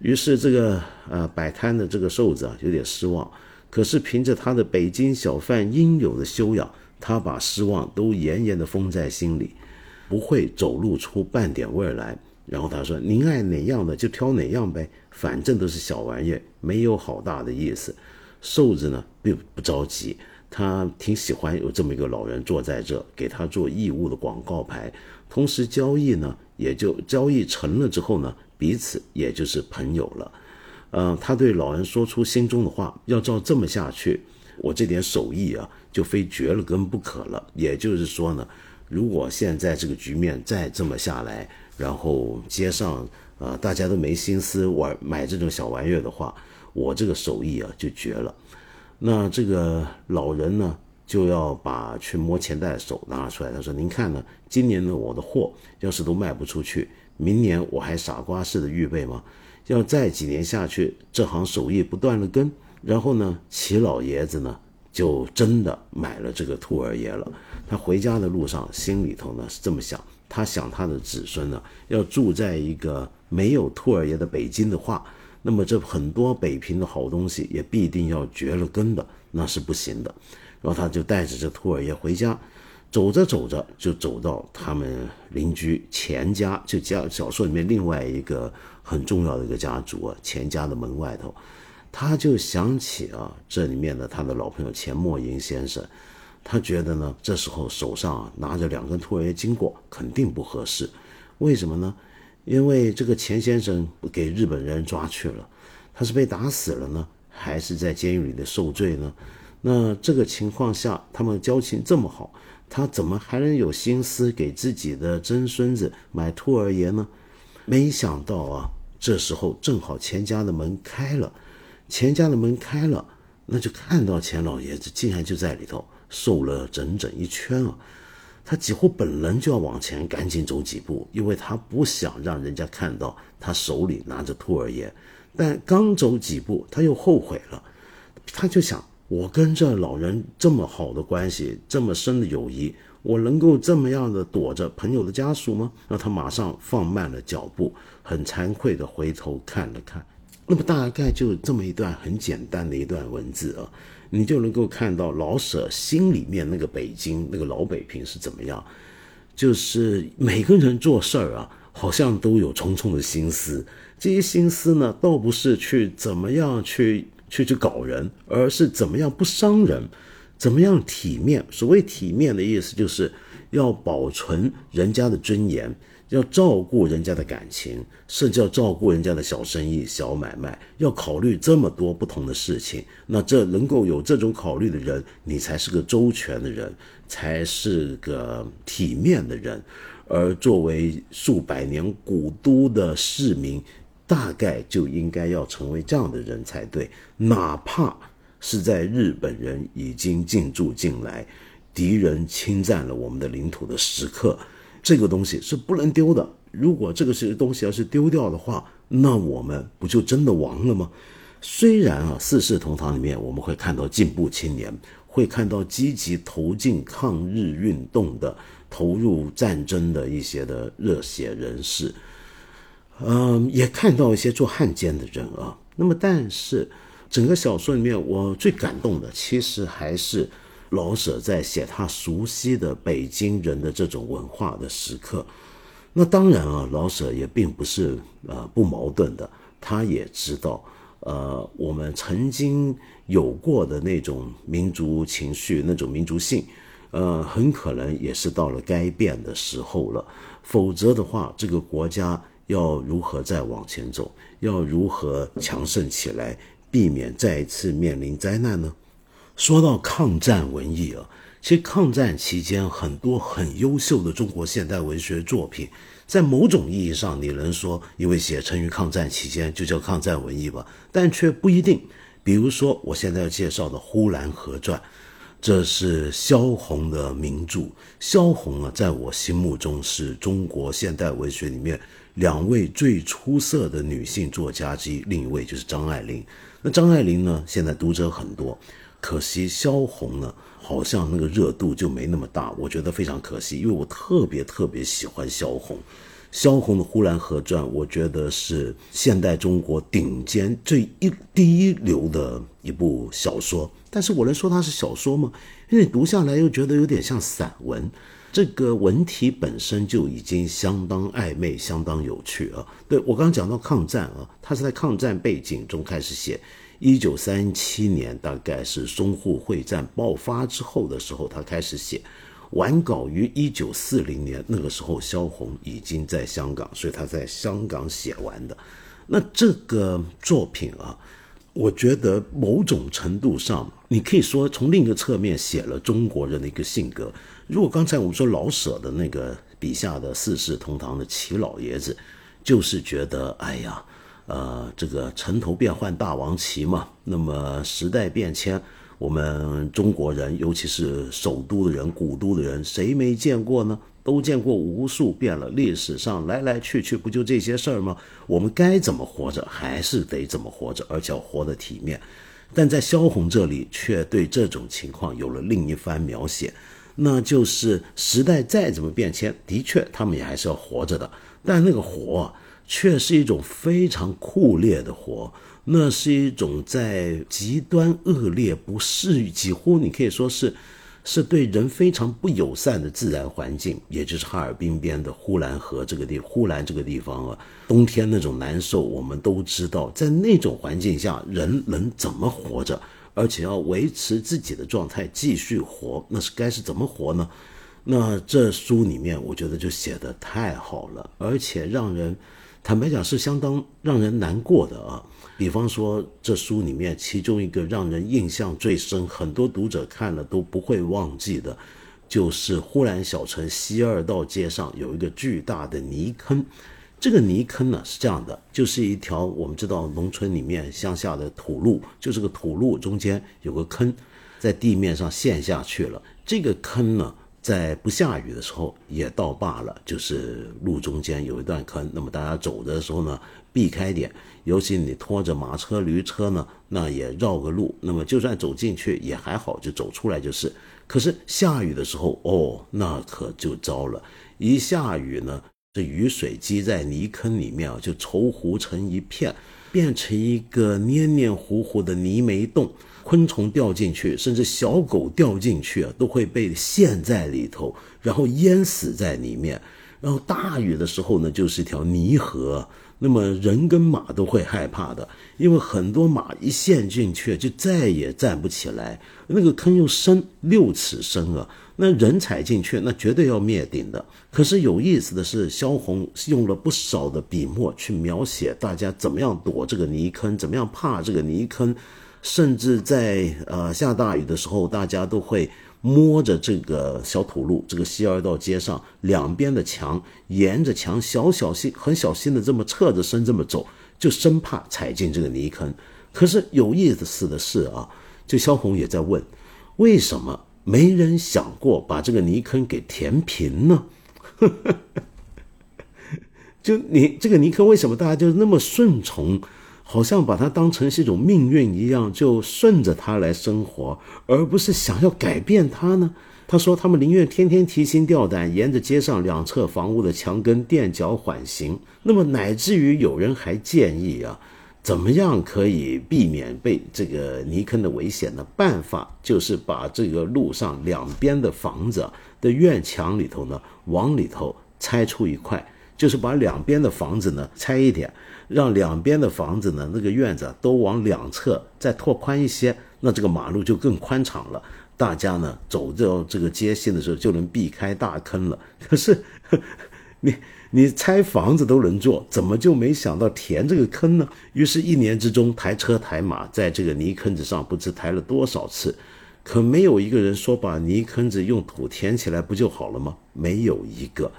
于是这个呃摆摊的这个瘦子啊有点失望，可是凭着他的北京小贩应有的修养。他把失望都严严地封在心里，不会走露出半点味儿来。然后他说：“您爱哪样的就挑哪样呗，反正都是小玩意儿，没有好大的意思。”瘦子呢并不着急，他挺喜欢有这么一个老人坐在这给他做义务的广告牌。同时交易呢也就交易成了之后呢，彼此也就是朋友了。嗯，他对老人说出心中的话：要照这么下去。我这点手艺啊，就非绝了根不可了。也就是说呢，如果现在这个局面再这么下来，然后街上啊大家都没心思玩买这种小玩意儿的话，我这个手艺啊就绝了。那这个老人呢，就要把去摸钱袋的手拿出来，他说：“您看呢，今年呢我的货要是都卖不出去，明年我还傻瓜似的预备吗？要再几年下去，这行手艺不断了根。”然后呢，齐老爷子呢，就真的买了这个兔儿爷了。他回家的路上，心里头呢是这么想：他想他的子孙呢，要住在一个没有兔儿爷的北京的话，那么这很多北平的好东西也必定要绝了根的，那是不行的。然后他就带着这兔儿爷回家，走着走着就走到他们邻居钱家，就家小说里面另外一个很重要的一个家族啊，钱家的门外头。他就想起啊，这里面的他的老朋友钱默吟先生，他觉得呢，这时候手上啊拿着两根兔儿爷经过，肯定不合适。为什么呢？因为这个钱先生给日本人抓去了，他是被打死了呢，还是在监狱里的受罪呢？那这个情况下，他们交情这么好，他怎么还能有心思给自己的曾孙子买兔儿爷呢？没想到啊，这时候正好钱家的门开了。钱家的门开了，那就看到钱老爷子竟然就在里头瘦了整整一圈啊！他几乎本能就要往前赶紧走几步，因为他不想让人家看到他手里拿着兔儿爷。但刚走几步，他又后悔了。他就想：我跟这老人这么好的关系，这么深的友谊，我能够这么样的躲着朋友的家属吗？让他马上放慢了脚步，很惭愧地回头看了看。那么大概就这么一段很简单的一段文字啊，你就能够看到老舍心里面那个北京那个老北平是怎么样。就是每个人做事儿啊，好像都有重重的心思。这些心思呢，倒不是去怎么样去去去搞人，而是怎么样不伤人，怎么样体面。所谓体面的意思，就是要保存人家的尊严。要照顾人家的感情，甚至要照顾人家的小生意、小买卖，要考虑这么多不同的事情。那这能够有这种考虑的人，你才是个周全的人，才是个体面的人。而作为数百年古都的市民，大概就应该要成为这样的人才对。哪怕是在日本人已经进驻进来，敌人侵占了我们的领土的时刻。这个东西是不能丢的。如果这个是东西要是丢掉的话，那我们不就真的亡了吗？虽然啊，四世同堂里面我们会看到进步青年，会看到积极投进抗日运动的、投入战争的一些的热血人士，嗯，也看到一些做汉奸的人啊。那么，但是整个小说里面，我最感动的其实还是。老舍在写他熟悉的北京人的这种文化的时刻，那当然啊，老舍也并不是呃不矛盾的，他也知道，呃，我们曾经有过的那种民族情绪、那种民族性，呃，很可能也是到了该变的时候了。否则的话，这个国家要如何再往前走？要如何强盛起来，避免再次面临灾难呢？说到抗战文艺啊，其实抗战期间很多很优秀的中国现代文学作品，在某种意义上，你能说因为写成于抗战期间就叫抗战文艺吧？但却不一定。比如说，我现在要介绍的《呼兰河传》，这是萧红的名著。萧红啊，在我心目中是中国现代文学里面两位最出色的女性作家之一，另一位就是张爱玲。那张爱玲呢，现在读者很多。可惜萧红呢，好像那个热度就没那么大，我觉得非常可惜，因为我特别特别喜欢萧红。萧红的《呼兰河传》，我觉得是现代中国顶尖最一第一流的一部小说。但是我能说它是小说吗？因为你读下来又觉得有点像散文，这个文体本身就已经相当暧昧、相当有趣啊。对我刚刚讲到抗战啊，他是在抗战背景中开始写。一九三七年，大概是淞沪会战爆发之后的时候，他开始写，完稿于一九四零年。那个时候，萧红已经在香港，所以他在香港写完的。那这个作品啊，我觉得某种程度上，你可以说从另一个侧面写了中国人的一个性格。如果刚才我们说老舍的那个笔下的四世同堂的齐老爷子，就是觉得，哎呀。呃，这个城头变换大王旗嘛，那么时代变迁，我们中国人，尤其是首都的人、古都的人，谁没见过呢？都见过无数遍了。历史上来来去去，不就这些事儿吗？我们该怎么活着，还是得怎么活着，而且要活得体面。但在萧红这里，却对这种情况有了另一番描写，那就是时代再怎么变迁，的确他们也还是要活着的，但那个活。却是一种非常酷烈的活，那是一种在极端恶劣、不适于几乎你可以说是，是对人非常不友善的自然环境，也就是哈尔滨边的呼兰河这个地，呼兰这个地方啊，冬天那种难受，我们都知道，在那种环境下，人能怎么活着，而且要维持自己的状态继续活，那是该是怎么活呢？那这书里面，我觉得就写的太好了，而且让人。坦白讲是相当让人难过的啊，比方说这书里面其中一个让人印象最深，很多读者看了都不会忘记的，就是呼兰小城西二道街上有一个巨大的泥坑，这个泥坑呢是这样的，就是一条我们知道农村里面乡下的土路，就是个土路中间有个坑，在地面上陷下去了，这个坑呢。在不下雨的时候也倒罢了，就是路中间有一段坑，那么大家走的时候呢，避开点，尤其你拖着马车、驴车呢，那也绕个路，那么就算走进去也还好，就走出来就是。可是下雨的时候，哦，那可就糟了，一下雨呢，这雨水积在泥坑里面啊，就稠糊成一片，变成一个黏黏糊糊的泥煤洞。昆虫掉进去，甚至小狗掉进去啊，都会被陷在里头，然后淹死在里面。然后大雨的时候呢，就是一条泥河，那么人跟马都会害怕的，因为很多马一陷进去就再也站不起来。那个坑又深六尺深啊，那人踩进去，那绝对要灭顶的。可是有意思的是，萧红用了不少的笔墨去描写大家怎么样躲这个泥坑，怎么样怕这个泥坑，甚至在呃下大雨的时候，大家都会摸着这个小土路，这个西二道街上两边的墙，沿着墙小小心、很小心的这么侧着身这么走，就生怕踩进这个泥坑。可是有意思的是啊，就萧红也在问，为什么？没人想过把这个泥坑给填平呢？就你这个泥坑，为什么大家就那么顺从，好像把它当成是一种命运一样，就顺着它来生活，而不是想要改变它呢？他说，他们宁愿天天提心吊胆，沿着街上两侧房屋的墙根垫脚缓行。那么，乃至于有人还建议啊。怎么样可以避免被这个泥坑的危险呢？办法就是把这个路上两边的房子的院墙里头呢，往里头拆出一块，就是把两边的房子呢拆一点，让两边的房子呢那个院子都往两侧再拓宽一些，那这个马路就更宽敞了。大家呢走到这个街心的时候就能避开大坑了。可是 你。你拆房子都能做，怎么就没想到填这个坑呢？于是，一年之中抬车抬马在这个泥坑子上不知抬了多少次，可没有一个人说把泥坑子用土填起来不就好了吗？没有一个。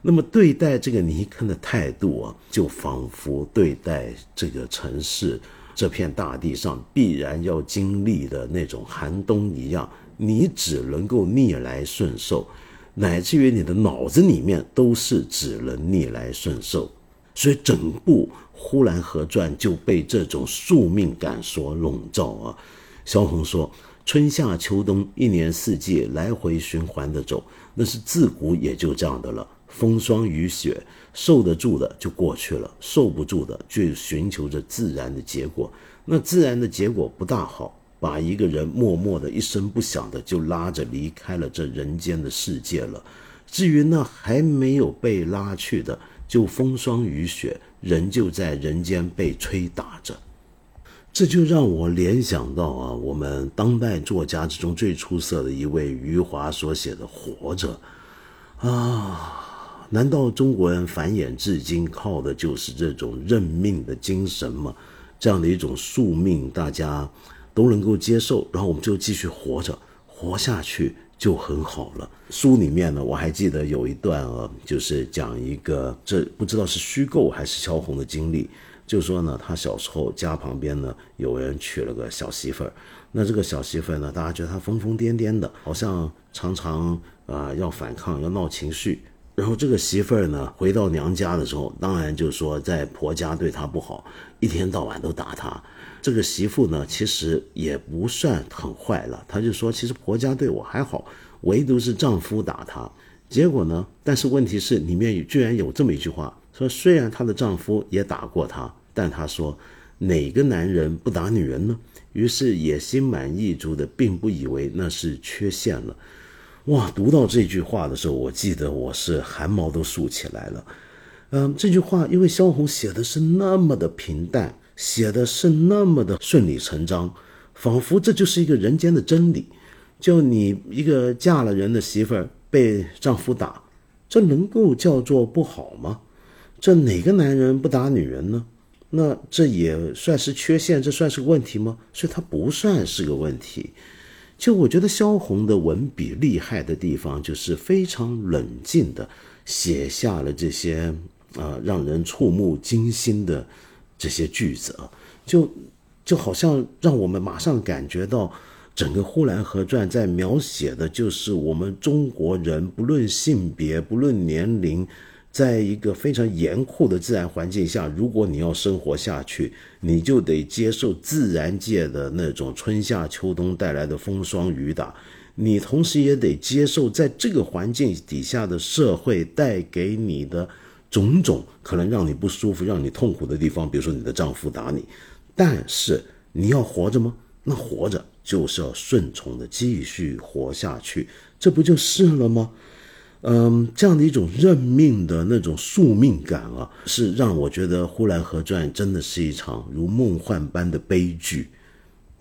那么对待这个泥坑的态度啊，就仿佛对待这个城市这片大地上必然要经历的那种寒冬一样，你只能够逆来顺受。乃至于你的脑子里面都是只能逆来顺受，所以整部《呼兰河传》就被这种宿命感所笼罩啊。萧红说：“春夏秋冬，一年四季来回循环的走，那是自古也就这样的了。风霜雨雪，受得住的就过去了，受不住的就寻求着自然的结果。那自然的结果不大好。”把一个人默默的一声不响的就拉着离开了这人间的世界了。至于那还没有被拉去的，就风霜雨雪，仍旧在人间被吹打着。这就让我联想到啊，我们当代作家之中最出色的一位余华所写的《活着》啊。难道中国人繁衍至今靠的就是这种认命的精神吗？这样的一种宿命，大家。都能够接受，然后我们就继续活着，活下去就很好了。书里面呢，我还记得有一段啊，就是讲一个这不知道是虚构还是萧红的经历，就说呢，他小时候家旁边呢有人娶了个小媳妇儿，那这个小媳妇儿呢，大家觉得她疯疯癫癫的，好像常常啊要反抗，要闹情绪。然后这个媳妇儿呢，回到娘家的时候，当然就说在婆家对她不好，一天到晚都打她。这个媳妇呢，其实也不算很坏了。她就说，其实婆家对我还好，唯独是丈夫打她。结果呢，但是问题是里面居然有这么一句话，说虽然她的丈夫也打过她，但她说哪个男人不打女人呢？于是也心满意足的，并不以为那是缺陷了。哇，读到这句话的时候，我记得我是汗毛都竖起来了。嗯，这句话因为萧红写的是那么的平淡。写的是那么的顺理成章，仿佛这就是一个人间的真理。就你一个嫁了人的媳妇儿被丈夫打，这能够叫做不好吗？这哪个男人不打女人呢？那这也算是缺陷，这算是个问题吗？所以它不算是个问题。就我觉得萧红的文笔厉害的地方，就是非常冷静的写下了这些啊让人触目惊心的。这些句子啊，就就好像让我们马上感觉到，整个《呼兰河传》在描写的就是我们中国人，不论性别，不论年龄，在一个非常严酷的自然环境下，如果你要生活下去，你就得接受自然界的那种春夏秋冬带来的风霜雨打，你同时也得接受在这个环境底下的社会带给你的。种种可能让你不舒服、让你痛苦的地方，比如说你的丈夫打你，但是你要活着吗？那活着就是要顺从的继续活下去，这不就是了吗？嗯，这样的一种认命的那种宿命感啊，是让我觉得《呼兰河传》真的是一场如梦幻般的悲剧。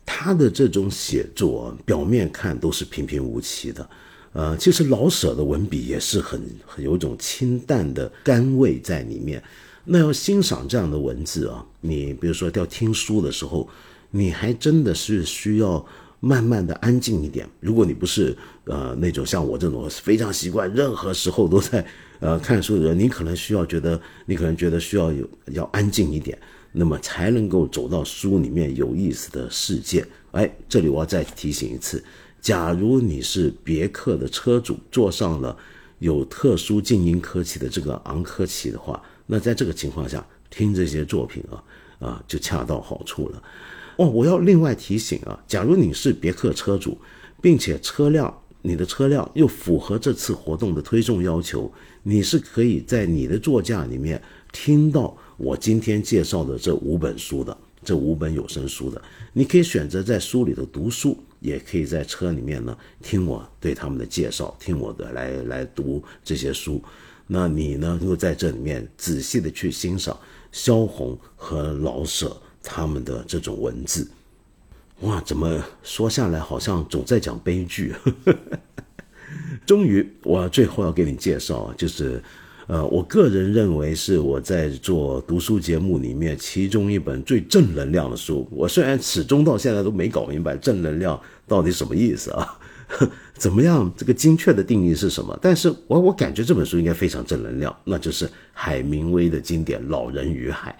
他的这种写作，表面看都是平平无奇的。呃，其实老舍的文笔也是很很有一种清淡的甘味在里面。那要欣赏这样的文字啊，你比如说要听书的时候，你还真的是需要慢慢的安静一点。如果你不是呃那种像我这种非常习惯任何时候都在呃看书的人，你可能需要觉得你可能觉得需要有要安静一点，那么才能够走到书里面有意思的世界。哎，这里我要再提醒一次。假如你是别克的车主，坐上了有特殊静音科技的这个昂科旗的话，那在这个情况下听这些作品啊啊就恰到好处了。哦，我要另外提醒啊，假如你是别克车主，并且车辆你的车辆又符合这次活动的推送要求，你是可以在你的座驾里面听到我今天介绍的这五本书的，这五本有声书的，你可以选择在书里头读书。也可以在车里面呢听我对他们的介绍，听我的来来读这些书。那你呢，又在这里面仔细的去欣赏萧红和老舍他们的这种文字，哇，怎么说下来好像总在讲悲剧？终于，我最后要给你介绍，就是。呃，我个人认为是我在做读书节目里面其中一本最正能量的书。我虽然始终到现在都没搞明白正能量到底什么意思啊，怎么样这个精确的定义是什么？但是我我感觉这本书应该非常正能量，那就是海明威的经典《老人与海》。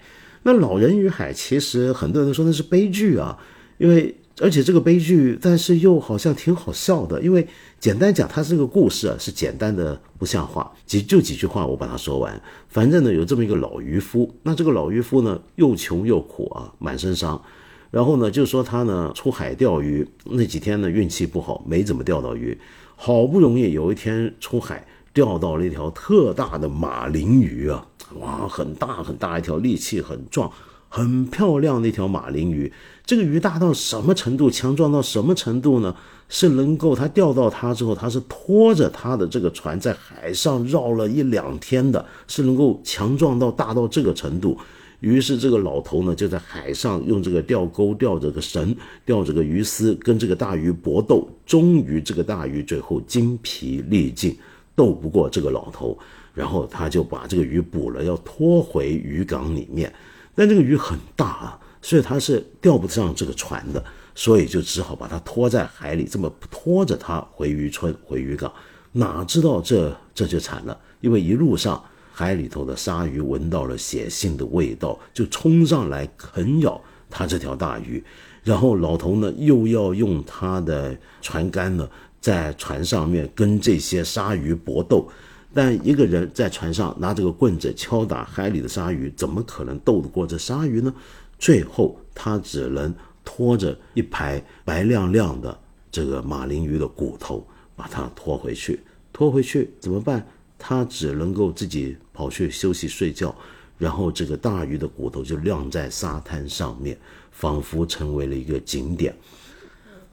那《老人与海》其实很多人都说那是悲剧啊，因为。而且这个悲剧，但是又好像挺好笑的，因为简单讲，它这个故事啊是简单的不像话，几就几句话我把它说完。反正呢有这么一个老渔夫，那这个老渔夫呢又穷又苦啊，满身伤。然后呢就说他呢出海钓鱼那几天呢运气不好，没怎么钓到鱼。好不容易有一天出海钓到了一条特大的马林鱼啊，哇，很大很大一条，力气很壮。很漂亮的一条马林鱼，这个鱼大到什么程度，强壮到什么程度呢？是能够它钓到它之后，它是拖着它的这个船在海上绕了一两天的，是能够强壮到大到这个程度。于是这个老头呢，就在海上用这个钓钩钓着个绳，钓着个鱼丝，跟这个大鱼搏斗。终于这个大鱼最后精疲力尽，斗不过这个老头，然后他就把这个鱼捕了，要拖回渔港里面。但这个鱼很大啊，所以他是钓不上这个船的，所以就只好把它拖在海里，这么拖着它回渔村、回渔港。哪知道这这就惨了，因为一路上海里头的鲨鱼闻到了血腥的味道，就冲上来啃咬他这条大鱼。然后老头呢，又要用他的船杆呢，在船上面跟这些鲨鱼搏斗。但一个人在船上拿着个棍子敲打海里的鲨鱼，怎么可能斗得过这鲨鱼呢？最后他只能拖着一排白亮亮的这个马林鱼的骨头，把它拖回去。拖回去怎么办？他只能够自己跑去休息睡觉。然后这个大鱼的骨头就晾在沙滩上面，仿佛成为了一个景点。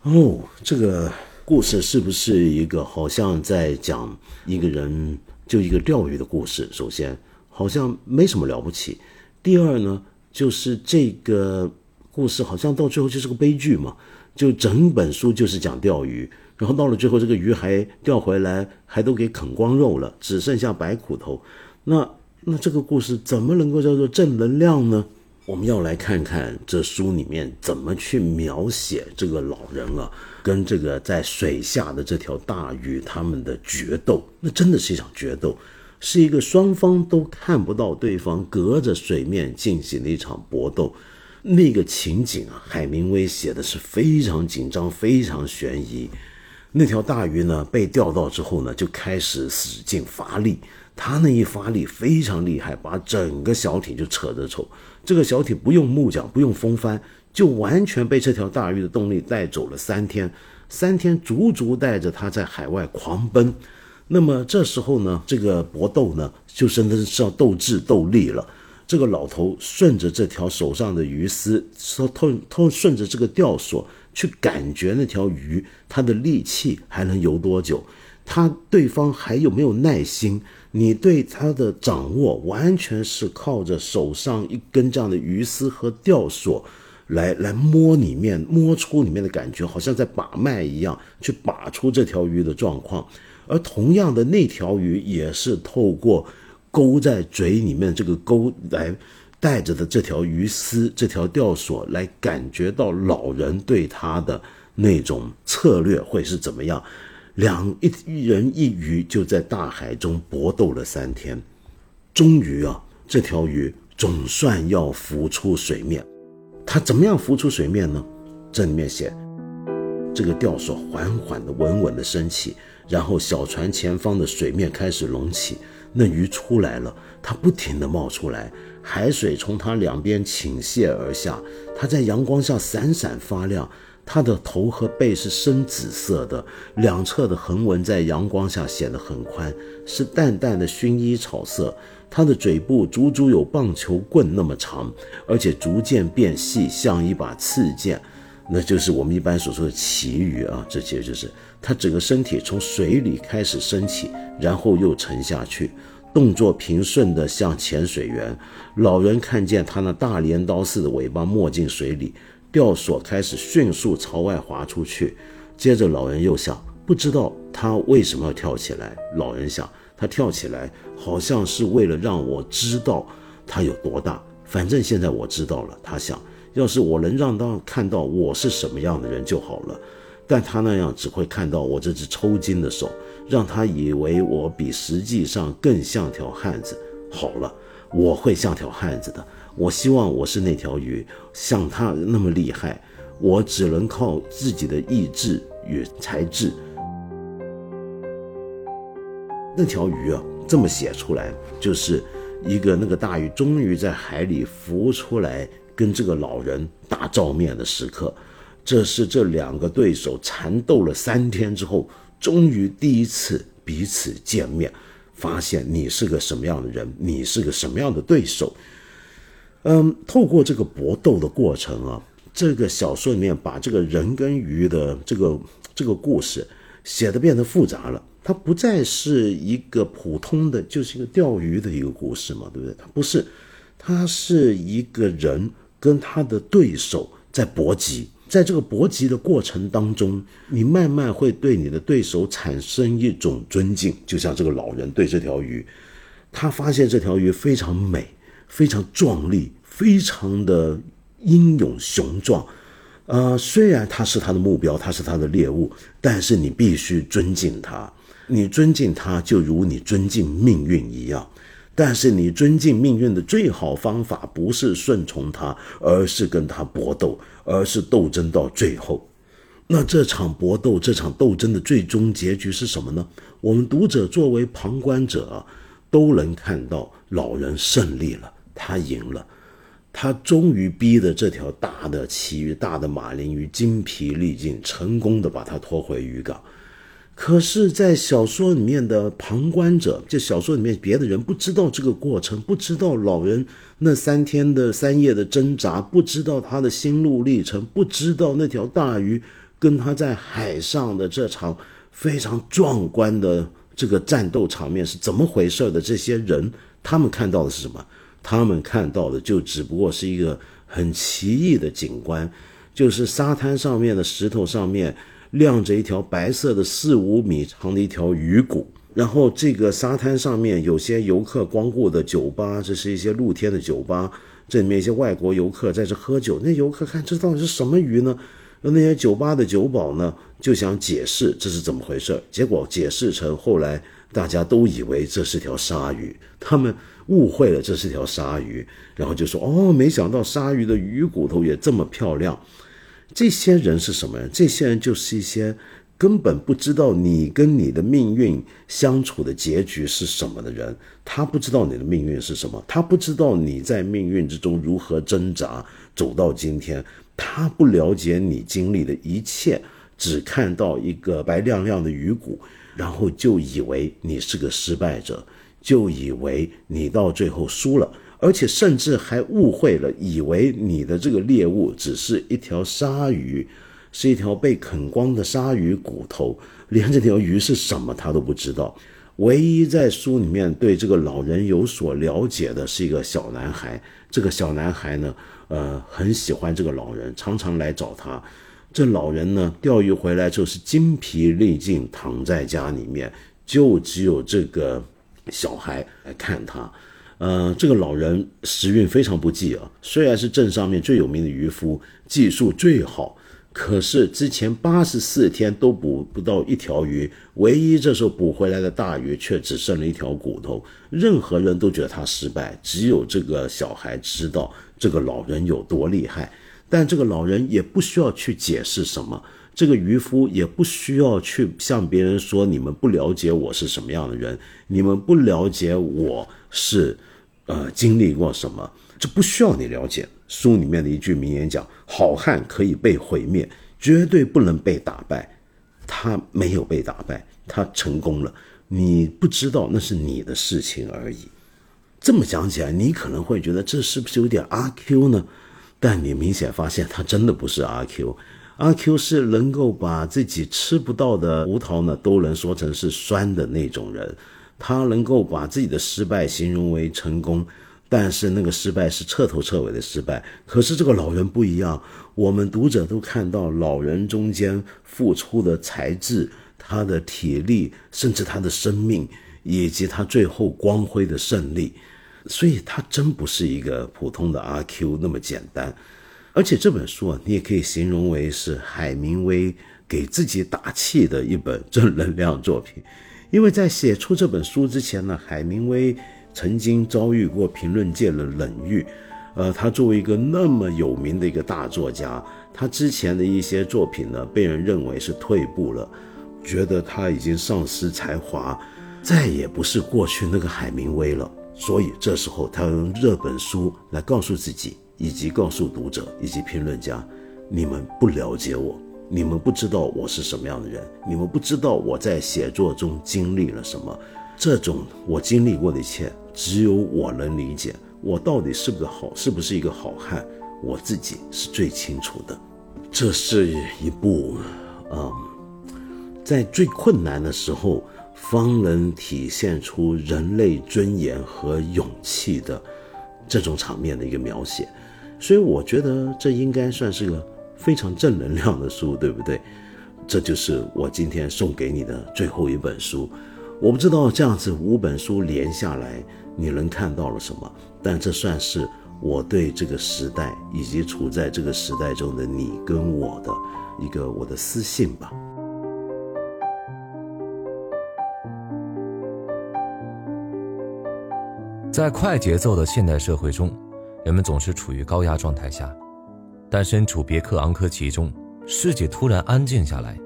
哦，这个。故事是不是一个好像在讲一个人就一个钓鱼的故事？首先，好像没什么了不起。第二呢，就是这个故事好像到最后就是个悲剧嘛，就整本书就是讲钓鱼，然后到了最后这个鱼还钓回来，还都给啃光肉了，只剩下白骨头。那那这个故事怎么能够叫做正能量呢？我们要来看看这书里面怎么去描写这个老人啊。跟这个在水下的这条大鱼他们的决斗，那真的是一场决斗，是一个双方都看不到对方，隔着水面进行的一场搏斗。那个情景啊，海明威写的是非常紧张，非常悬疑。那条大鱼呢被钓到之后呢，就开始使劲发力，他那一发力非常厉害，把整个小艇就扯着走。这个小艇不用木桨，不用风帆。就完全被这条大鱼的动力带走了三天，三天足足带着他在海外狂奔。那么这时候呢，这个搏斗呢，就真的是要斗智斗力了。这个老头顺着这条手上的鱼丝，说透透顺着这个钓索去感觉那条鱼，它的力气还能游多久？他对方还有没有耐心？你对他的掌握完全是靠着手上一根这样的鱼丝和钓索。来来摸里面，摸出里面的感觉，好像在把脉一样，去把出这条鱼的状况。而同样的那条鱼也是透过勾在嘴里面这个钩来带着的这条鱼丝、这条钓索来感觉到老人对他的那种策略会是怎么样。两一人一鱼就在大海中搏斗了三天，终于啊，这条鱼总算要浮出水面。它怎么样浮出水面呢？这里面写，这个钓索缓缓的、稳稳的升起，然后小船前方的水面开始隆起，那鱼出来了，它不停的冒出来，海水从它两边倾泻而下，它在阳光下闪闪发亮。它的头和背是深紫色的，两侧的横纹在阳光下显得很宽，是淡淡的薰衣草色。它的嘴部足足有棒球棍那么长，而且逐渐变细，像一把刺剑，那就是我们一般所说的旗鱼啊。这其实就是它整个身体从水里开始升起，然后又沉下去，动作平顺的像潜水员。老人看见它那大镰刀似的尾巴没进水里。钓索开始迅速朝外滑出去，接着老人又想，不知道他为什么要跳起来。老人想，他跳起来好像是为了让我知道他有多大。反正现在我知道了。他想，要是我能让他看到我是什么样的人就好了。但他那样只会看到我这只抽筋的手，让他以为我比实际上更像条汉子。好了，我会像条汉子的。我希望我是那条鱼，像他那么厉害。我只能靠自己的意志与才智。那条鱼啊，这么写出来，就是一个那个大鱼终于在海里浮出来，跟这个老人打照面的时刻。这是这两个对手缠斗了三天之后，终于第一次彼此见面，发现你是个什么样的人，你是个什么样的对手。嗯，透过这个搏斗的过程啊，这个小说里面把这个人跟鱼的这个这个故事写的变得复杂了。它不再是一个普通的，就是一个钓鱼的一个故事嘛，对不对？它不是，它是一个人跟他的对手在搏击，在这个搏击的过程当中，你慢慢会对你的对手产生一种尊敬，就像这个老人对这条鱼，他发现这条鱼非常美。非常壮丽，非常的英勇雄壮，呃，虽然他是他的目标，他是他的猎物，但是你必须尊敬他。你尊敬他，就如你尊敬命运一样。但是你尊敬命运的最好方法，不是顺从他，而是跟他搏斗，而是斗争到最后。那这场搏斗，这场斗争的最终结局是什么呢？我们读者作为旁观者，都能看到老人胜利了。他赢了，他终于逼得这条大的旗鱼、大的马林鱼精疲力尽，成功的把它拖回渔港。可是，在小说里面的旁观者，就小说里面别的人不知道这个过程，不知道老人那三天的三夜的挣扎，不知道他的心路历程，不知道那条大鱼跟他在海上的这场非常壮观的这个战斗场面是怎么回事的。这些人，他们看到的是什么？他们看到的就只不过是一个很奇异的景观，就是沙滩上面的石头上面晾着一条白色的四五米长的一条鱼骨，然后这个沙滩上面有些游客光顾的酒吧，这是一些露天的酒吧，这里面一些外国游客在这喝酒。那游客看这到底是什么鱼呢？那那些酒吧的酒保呢就想解释这是怎么回事，结果解释成后来大家都以为这是条鲨鱼，他们。误会了，这是条鲨鱼，然后就说：“哦，没想到鲨鱼的鱼骨头也这么漂亮。”这些人是什么人？这些人就是一些根本不知道你跟你的命运相处的结局是什么的人。他不知道你的命运是什么，他不知道你在命运之中如何挣扎走到今天，他不了解你经历的一切，只看到一个白亮亮的鱼骨，然后就以为你是个失败者。就以为你到最后输了，而且甚至还误会了，以为你的这个猎物只是一条鲨鱼，是一条被啃光的鲨鱼骨头，连这条鱼是什么他都不知道。唯一在书里面对这个老人有所了解的是一个小男孩，这个小男孩呢，呃，很喜欢这个老人，常常来找他。这老人呢，钓鱼回来就是精疲力尽，躺在家里面。就只有这个小孩来看他。呃，这个老人时运非常不济啊，虽然是镇上面最有名的渔夫，技术最好。可是之前八十四天都捕不到一条鱼，唯一这时候捕回来的大鱼却只剩了一条骨头。任何人都觉得他失败，只有这个小孩知道这个老人有多厉害。但这个老人也不需要去解释什么，这个渔夫也不需要去向别人说你们不了解我是什么样的人，你们不了解我是，呃，经历过什么，这不需要你了解。书里面的一句名言讲：“好汉可以被毁灭，绝对不能被打败。”他没有被打败，他成功了。你不知道那是你的事情而已。这么讲起来，你可能会觉得这是不是有点阿 Q 呢？但你明显发现他真的不是阿 Q。阿 Q 是能够把自己吃不到的葡萄呢，都能说成是酸的那种人。他能够把自己的失败形容为成功。但是那个失败是彻头彻尾的失败。可是这个老人不一样，我们读者都看到老人中间付出的才智、他的体力，甚至他的生命，以及他最后光辉的胜利。所以，他真不是一个普通的阿 Q 那么简单。而且这本书啊，你也可以形容为是海明威给自己打气的一本正能量作品。因为在写出这本书之前呢，海明威。曾经遭遇过评论界的冷遇，呃，他作为一个那么有名的一个大作家，他之前的一些作品呢，被人认为是退步了，觉得他已经丧失才华，再也不是过去那个海明威了。所以这时候，他用这本书来告诉自己，以及告诉读者以及评论家：你们不了解我，你们不知道我是什么样的人，你们不知道我在写作中经历了什么。这种我经历过的一切。只有我能理解，我到底是不是好，是不是一个好汉，我自己是最清楚的。这是一部，嗯，在最困难的时候，方能体现出人类尊严和勇气的这种场面的一个描写。所以我觉得这应该算是个非常正能量的书，对不对？这就是我今天送给你的最后一本书。我不知道这样子五本书连下来。你能看到了什么？但这算是我对这个时代以及处在这个时代中的你跟我的一个我的私信吧。在快节奏的现代社会中，人们总是处于高压状态下，但身处别克昂科旗中，世界突然安静下来，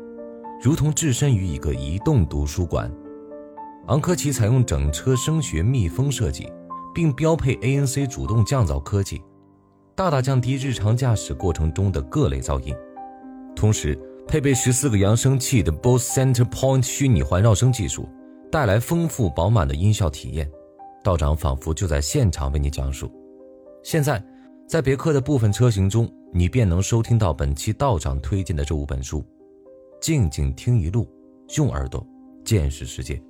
如同置身于一个移动图书馆。昂科旗采用整车声学密封设计，并标配 ANC 主动降噪科技，大大降低日常驾驶过程中的各类噪音。同时，配备十四个扬声器的 Bose Center Point 虚拟环绕声技术，带来丰富饱满的音效体验。道长仿佛就在现场为你讲述。现在，在别克的部分车型中，你便能收听到本期道长推荐的这五本书。静静听一路，用耳朵见识世界。